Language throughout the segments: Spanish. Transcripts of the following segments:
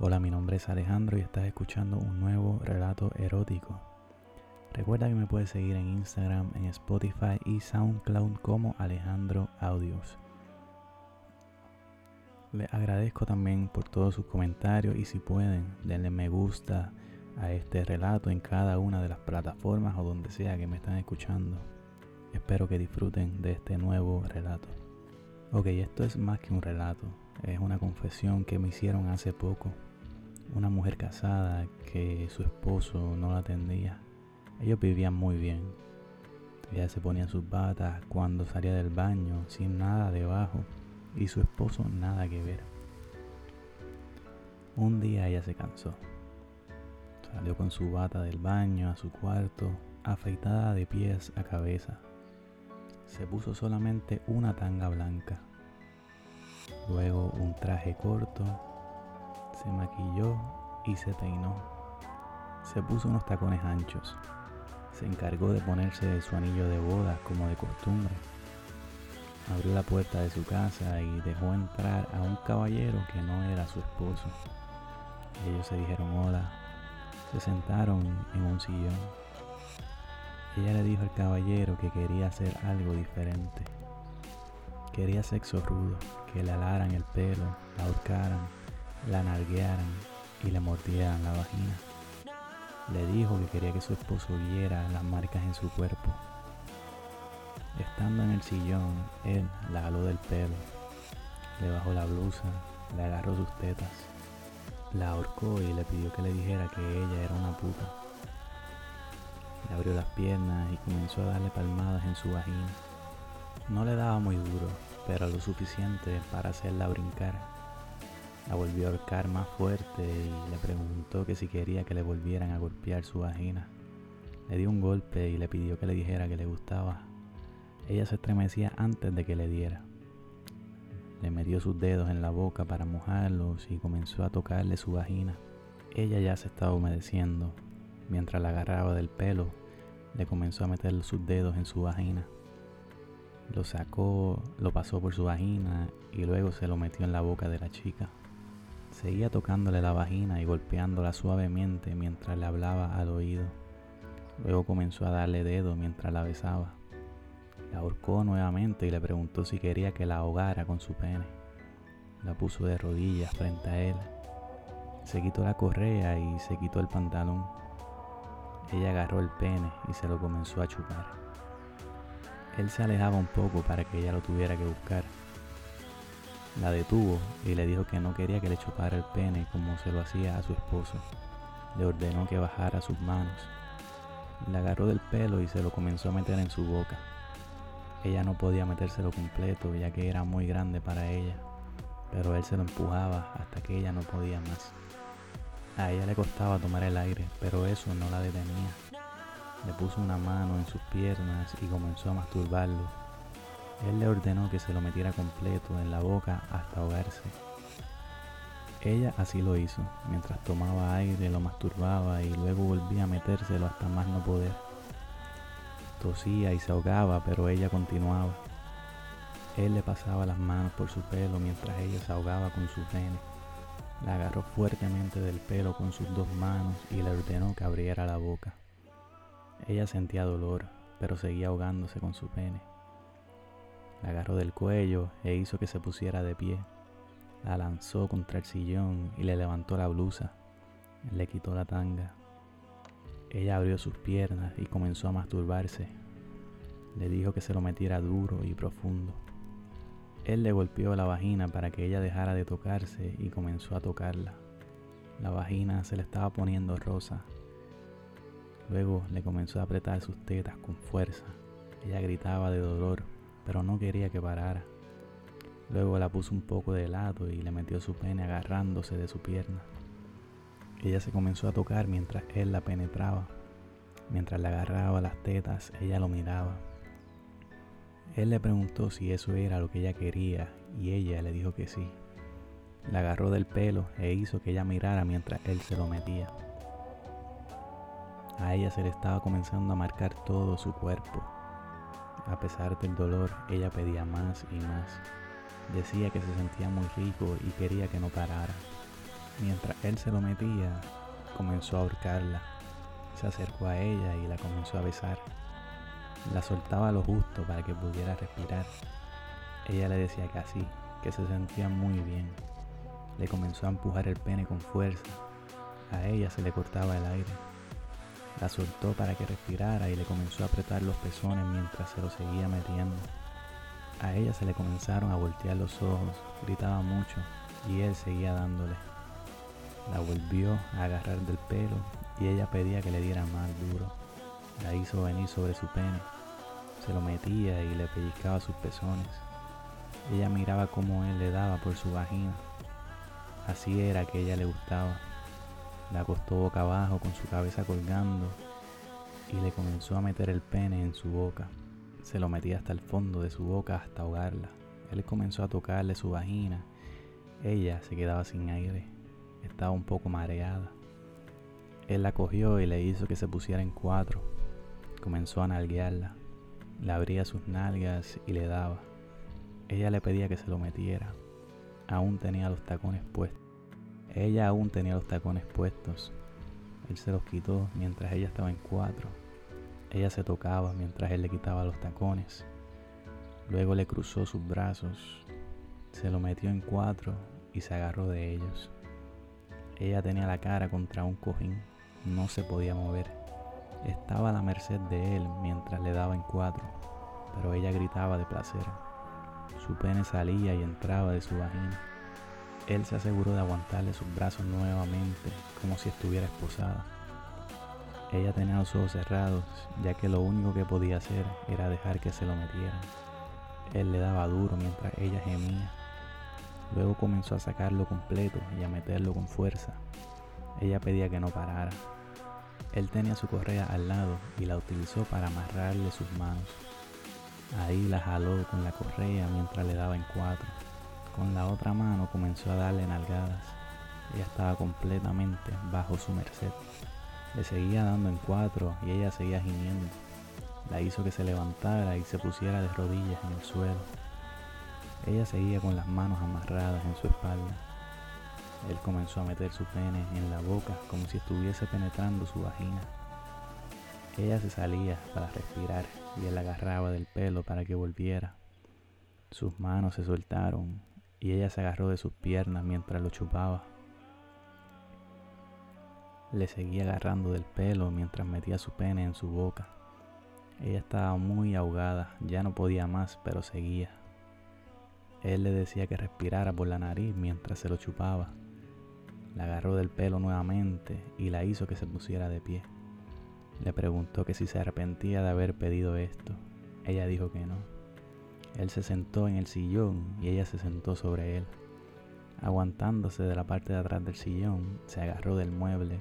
Hola, mi nombre es Alejandro y estás escuchando un nuevo relato erótico. Recuerda que me puedes seguir en Instagram, en Spotify y SoundCloud como Alejandro Audios. Les agradezco también por todos sus comentarios y si pueden, denle me gusta a este relato en cada una de las plataformas o donde sea que me están escuchando. Espero que disfruten de este nuevo relato. Ok, esto es más que un relato, es una confesión que me hicieron hace poco una mujer casada que su esposo no la atendía. Ellos vivían muy bien. Ella se ponía sus batas cuando salía del baño sin nada debajo y su esposo nada que ver. Un día ella se cansó. Salió con su bata del baño a su cuarto, afeitada de pies a cabeza. Se puso solamente una tanga blanca, luego un traje corto se maquilló y se peinó. Se puso unos tacones anchos. Se encargó de ponerse su anillo de boda como de costumbre. Abrió la puerta de su casa y dejó entrar a un caballero que no era su esposo. Ellos se dijeron hola, se sentaron en un sillón. Ella le dijo al caballero que quería hacer algo diferente. Quería sexo rudo, que le alaran el pelo, la ahorcaran, la narguearan y le mordieran la vagina. Le dijo que quería que su esposo viera las marcas en su cuerpo. Estando en el sillón, él la jaló del pelo, le bajó la blusa, le agarró sus tetas, la ahorcó y le pidió que le dijera que ella era una puta. Le abrió las piernas y comenzó a darle palmadas en su vagina. No le daba muy duro, pero lo suficiente para hacerla brincar la volvió a ahorcar más fuerte y le preguntó que si quería que le volvieran a golpear su vagina. Le dio un golpe y le pidió que le dijera que le gustaba. Ella se estremecía antes de que le diera. Le metió sus dedos en la boca para mojarlos y comenzó a tocarle su vagina. Ella ya se estaba humedeciendo. Mientras la agarraba del pelo, le comenzó a meter sus dedos en su vagina. Lo sacó, lo pasó por su vagina y luego se lo metió en la boca de la chica. Seguía tocándole la vagina y golpeándola suavemente mientras le hablaba al oído. Luego comenzó a darle dedo mientras la besaba. La ahorcó nuevamente y le preguntó si quería que la ahogara con su pene. La puso de rodillas frente a él. Se quitó la correa y se quitó el pantalón. Ella agarró el pene y se lo comenzó a chupar. Él se alejaba un poco para que ella lo tuviera que buscar la detuvo y le dijo que no quería que le chupara el pene como se lo hacía a su esposo. Le ordenó que bajara sus manos. Le agarró del pelo y se lo comenzó a meter en su boca. Ella no podía metérselo completo ya que era muy grande para ella, pero él se lo empujaba hasta que ella no podía más. A ella le costaba tomar el aire, pero eso no la detenía. Le puso una mano en sus piernas y comenzó a masturbarlo él le ordenó que se lo metiera completo en la boca hasta ahogarse. Ella así lo hizo, mientras tomaba aire, lo masturbaba y luego volvía a metérselo hasta más no poder. Tosía y se ahogaba, pero ella continuaba. Él le pasaba las manos por su pelo mientras ella se ahogaba con su pene. La agarró fuertemente del pelo con sus dos manos y le ordenó que abriera la boca. Ella sentía dolor, pero seguía ahogándose con su pene. La agarró del cuello e hizo que se pusiera de pie. La lanzó contra el sillón y le levantó la blusa. Le quitó la tanga. Ella abrió sus piernas y comenzó a masturbarse. Le dijo que se lo metiera duro y profundo. Él le golpeó la vagina para que ella dejara de tocarse y comenzó a tocarla. La vagina se le estaba poniendo rosa. Luego le comenzó a apretar sus tetas con fuerza. Ella gritaba de dolor pero no quería que parara. Luego la puso un poco de lado y le metió su pene agarrándose de su pierna. Ella se comenzó a tocar mientras él la penetraba. Mientras le agarraba las tetas, ella lo miraba. Él le preguntó si eso era lo que ella quería y ella le dijo que sí. La agarró del pelo e hizo que ella mirara mientras él se lo metía. A ella se le estaba comenzando a marcar todo su cuerpo a pesar del dolor, ella pedía más y más. Decía que se sentía muy rico y quería que no parara. Mientras él se lo metía, comenzó a ahorcarla. Se acercó a ella y la comenzó a besar. La soltaba lo justo para que pudiera respirar. Ella le decía que así, que se sentía muy bien. Le comenzó a empujar el pene con fuerza. A ella se le cortaba el aire. La soltó para que respirara y le comenzó a apretar los pezones mientras se lo seguía metiendo. A ella se le comenzaron a voltear los ojos, gritaba mucho y él seguía dándole. La volvió a agarrar del pelo y ella pedía que le diera más duro. La hizo venir sobre su pene. Se lo metía y le pellizcaba sus pezones. Ella miraba cómo él le daba por su vagina. Así era que ella le gustaba. La acostó boca abajo con su cabeza colgando y le comenzó a meter el pene en su boca. Se lo metía hasta el fondo de su boca hasta ahogarla. Él comenzó a tocarle su vagina. Ella se quedaba sin aire. Estaba un poco mareada. Él la cogió y le hizo que se pusiera en cuatro. Comenzó a nalguearla. Le abría sus nalgas y le daba. Ella le pedía que se lo metiera. Aún tenía los tacones puestos. Ella aún tenía los tacones puestos. Él se los quitó mientras ella estaba en cuatro. Ella se tocaba mientras él le quitaba los tacones. Luego le cruzó sus brazos, se lo metió en cuatro y se agarró de ellos. Ella tenía la cara contra un cojín, no se podía mover. Estaba a la merced de él mientras le daba en cuatro, pero ella gritaba de placer. Su pene salía y entraba de su vagina. Él se aseguró de aguantarle sus brazos nuevamente, como si estuviera esposada. Ella tenía los ojos cerrados, ya que lo único que podía hacer era dejar que se lo metieran. Él le daba duro mientras ella gemía. Luego comenzó a sacarlo completo y a meterlo con fuerza. Ella pedía que no parara. Él tenía su correa al lado y la utilizó para amarrarle sus manos. Ahí la jaló con la correa mientras le daba en cuatro. Con la otra mano comenzó a darle nalgadas. Ella estaba completamente bajo su merced. Le seguía dando en cuatro y ella seguía gimiendo. La hizo que se levantara y se pusiera de rodillas en el suelo. Ella seguía con las manos amarradas en su espalda. Él comenzó a meter su pene en la boca como si estuviese penetrando su vagina. Ella se salía para respirar y él la agarraba del pelo para que volviera. Sus manos se soltaron y ella se agarró de sus piernas mientras lo chupaba. Le seguía agarrando del pelo mientras metía su pene en su boca. Ella estaba muy ahogada, ya no podía más, pero seguía. Él le decía que respirara por la nariz mientras se lo chupaba. La agarró del pelo nuevamente y la hizo que se pusiera de pie. Le preguntó que si se arrepentía de haber pedido esto. Ella dijo que no. Él se sentó en el sillón y ella se sentó sobre él. Aguantándose de la parte de atrás del sillón, se agarró del mueble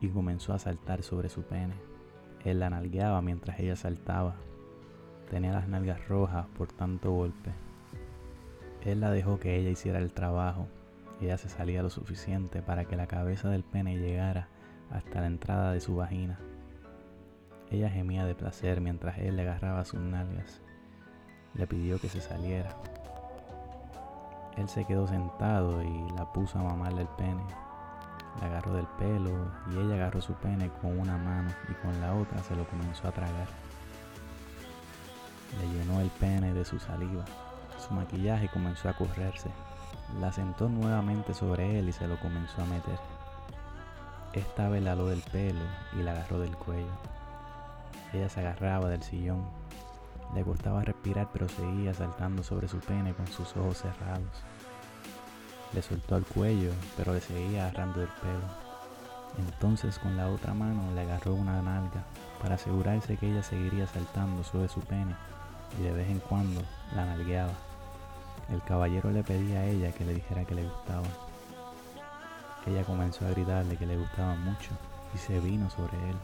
y comenzó a saltar sobre su pene. Él la nalgueaba mientras ella saltaba. Tenía las nalgas rojas por tanto golpe. Él la dejó que ella hiciera el trabajo. Ella se salía lo suficiente para que la cabeza del pene llegara hasta la entrada de su vagina. Ella gemía de placer mientras él le agarraba sus nalgas. Le pidió que se saliera. Él se quedó sentado y la puso a mamarle el pene. La agarró del pelo y ella agarró su pene con una mano y con la otra se lo comenzó a tragar. Le llenó el pene de su saliva. Su maquillaje comenzó a correrse. La sentó nuevamente sobre él y se lo comenzó a meter. Esta vez la del pelo y la agarró del cuello. Ella se agarraba del sillón. Le costaba respirar pero seguía saltando sobre su pene con sus ojos cerrados. Le soltó el cuello, pero le seguía agarrando el pelo. Entonces con la otra mano le agarró una nalga para asegurarse que ella seguiría saltando sobre su pene y de vez en cuando la nalgueaba. El caballero le pedía a ella que le dijera que le gustaba. Ella comenzó a gritarle que le gustaba mucho y se vino sobre él.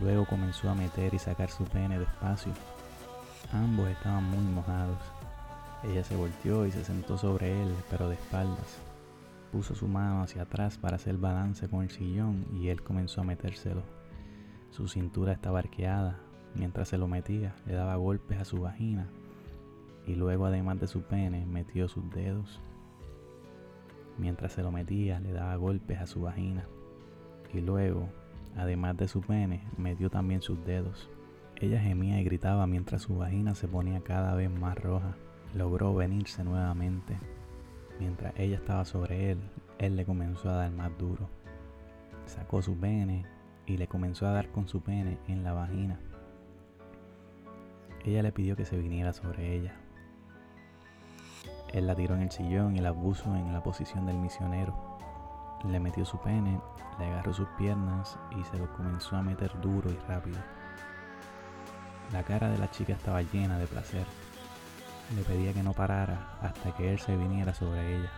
Luego comenzó a meter y sacar su pene despacio. Ambos estaban muy mojados ella se volteó y se sentó sobre él, pero de espaldas. Puso su mano hacia atrás para hacer balance con el sillón y él comenzó a metérselo. Su cintura estaba arqueada. Mientras se lo metía, le daba golpes a su vagina y luego, además de su pene, metió sus dedos. Mientras se lo metía, le daba golpes a su vagina. Y luego, además de su pene, metió también sus dedos. Ella gemía y gritaba mientras su vagina se ponía cada vez más roja. Logró venirse nuevamente. Mientras ella estaba sobre él, él le comenzó a dar más duro. Sacó su pene y le comenzó a dar con su pene en la vagina. Ella le pidió que se viniera sobre ella. Él la tiró en el sillón y la puso en la posición del misionero. Le metió su pene, le agarró sus piernas y se lo comenzó a meter duro y rápido. La cara de la chica estaba llena de placer. Le pedía que no parara hasta que él se viniera sobre ella.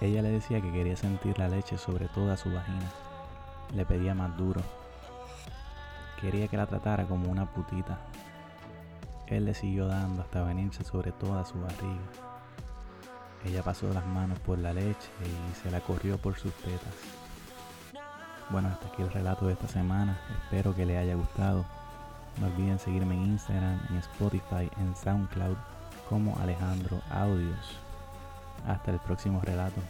Ella le decía que quería sentir la leche sobre toda su vagina. Le pedía más duro. Quería que la tratara como una putita. Él le siguió dando hasta venirse sobre toda su barriga. Ella pasó las manos por la leche y se la corrió por sus tetas. Bueno, hasta aquí el relato de esta semana. Espero que le haya gustado. No olviden seguirme en Instagram, en Spotify, en SoundCloud como Alejandro Audios. Hasta el próximo relato.